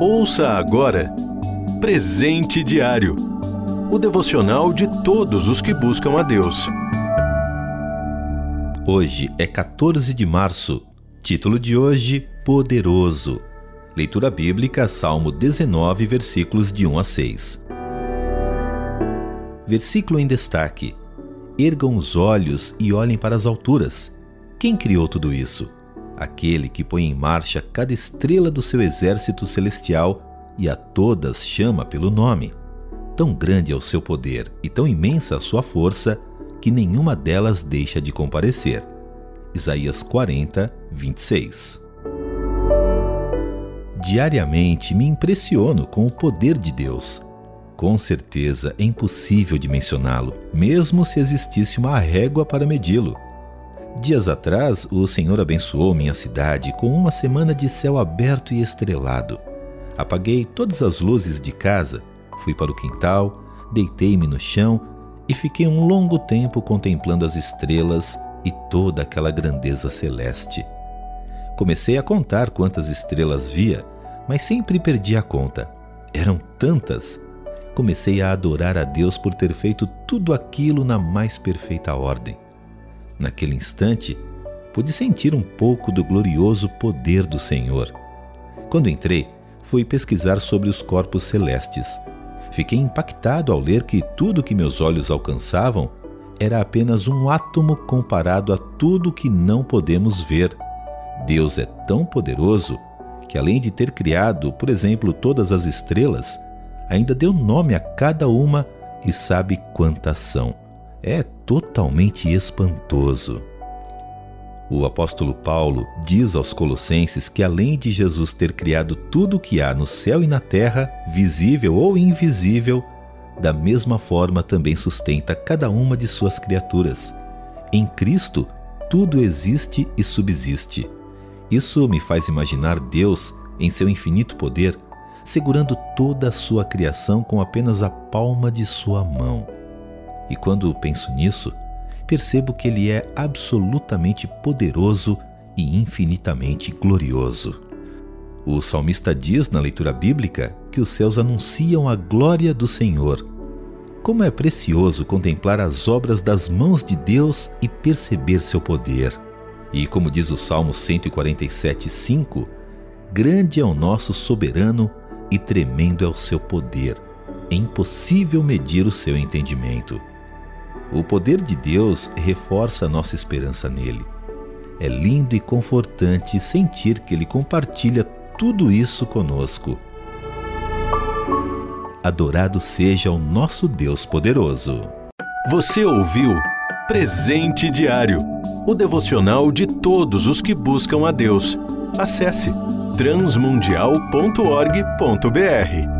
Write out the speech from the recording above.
Ouça agora Presente Diário o devocional de todos os que buscam a Deus. Hoje é 14 de março. Título de hoje: Poderoso. Leitura bíblica, Salmo 19, versículos de 1 a 6. Versículo em destaque: Ergam os olhos e olhem para as alturas. Quem criou tudo isso? Aquele que põe em marcha cada estrela do seu exército celestial e a todas chama pelo nome. Tão grande é o seu poder e tão imensa a sua força que nenhuma delas deixa de comparecer. Isaías 40, 26. Diariamente me impressiono com o poder de Deus. Com certeza é impossível dimensioná-lo, mesmo se existisse uma régua para medi-lo. Dias atrás, o Senhor abençoou minha cidade com uma semana de céu aberto e estrelado. Apaguei todas as luzes de casa, fui para o quintal, deitei-me no chão e fiquei um longo tempo contemplando as estrelas e toda aquela grandeza celeste. Comecei a contar quantas estrelas via, mas sempre perdi a conta. Eram tantas. Comecei a adorar a Deus por ter feito tudo aquilo na mais perfeita ordem. Naquele instante, pude sentir um pouco do glorioso poder do Senhor. Quando entrei, fui pesquisar sobre os corpos celestes. Fiquei impactado ao ler que tudo que meus olhos alcançavam era apenas um átomo comparado a tudo que não podemos ver. Deus é tão poderoso que, além de ter criado, por exemplo, todas as estrelas, ainda deu nome a cada uma e sabe quantas são. É totalmente espantoso. O apóstolo Paulo diz aos Colossenses que, além de Jesus ter criado tudo o que há no céu e na terra, visível ou invisível, da mesma forma também sustenta cada uma de suas criaturas. Em Cristo, tudo existe e subsiste. Isso me faz imaginar Deus, em seu infinito poder, segurando toda a sua criação com apenas a palma de sua mão. E quando penso nisso, percebo que Ele é absolutamente poderoso e infinitamente glorioso. O salmista diz na leitura bíblica que os céus anunciam a glória do Senhor. Como é precioso contemplar as obras das mãos de Deus e perceber seu poder. E como diz o Salmo 147:5, grande é o nosso soberano e tremendo é o seu poder. É impossível medir o seu entendimento. O poder de Deus reforça nossa esperança nele. É lindo e confortante sentir que ele compartilha tudo isso conosco. Adorado seja o nosso Deus poderoso. Você ouviu Presente Diário o devocional de todos os que buscam a Deus. Acesse transmundial.org.br.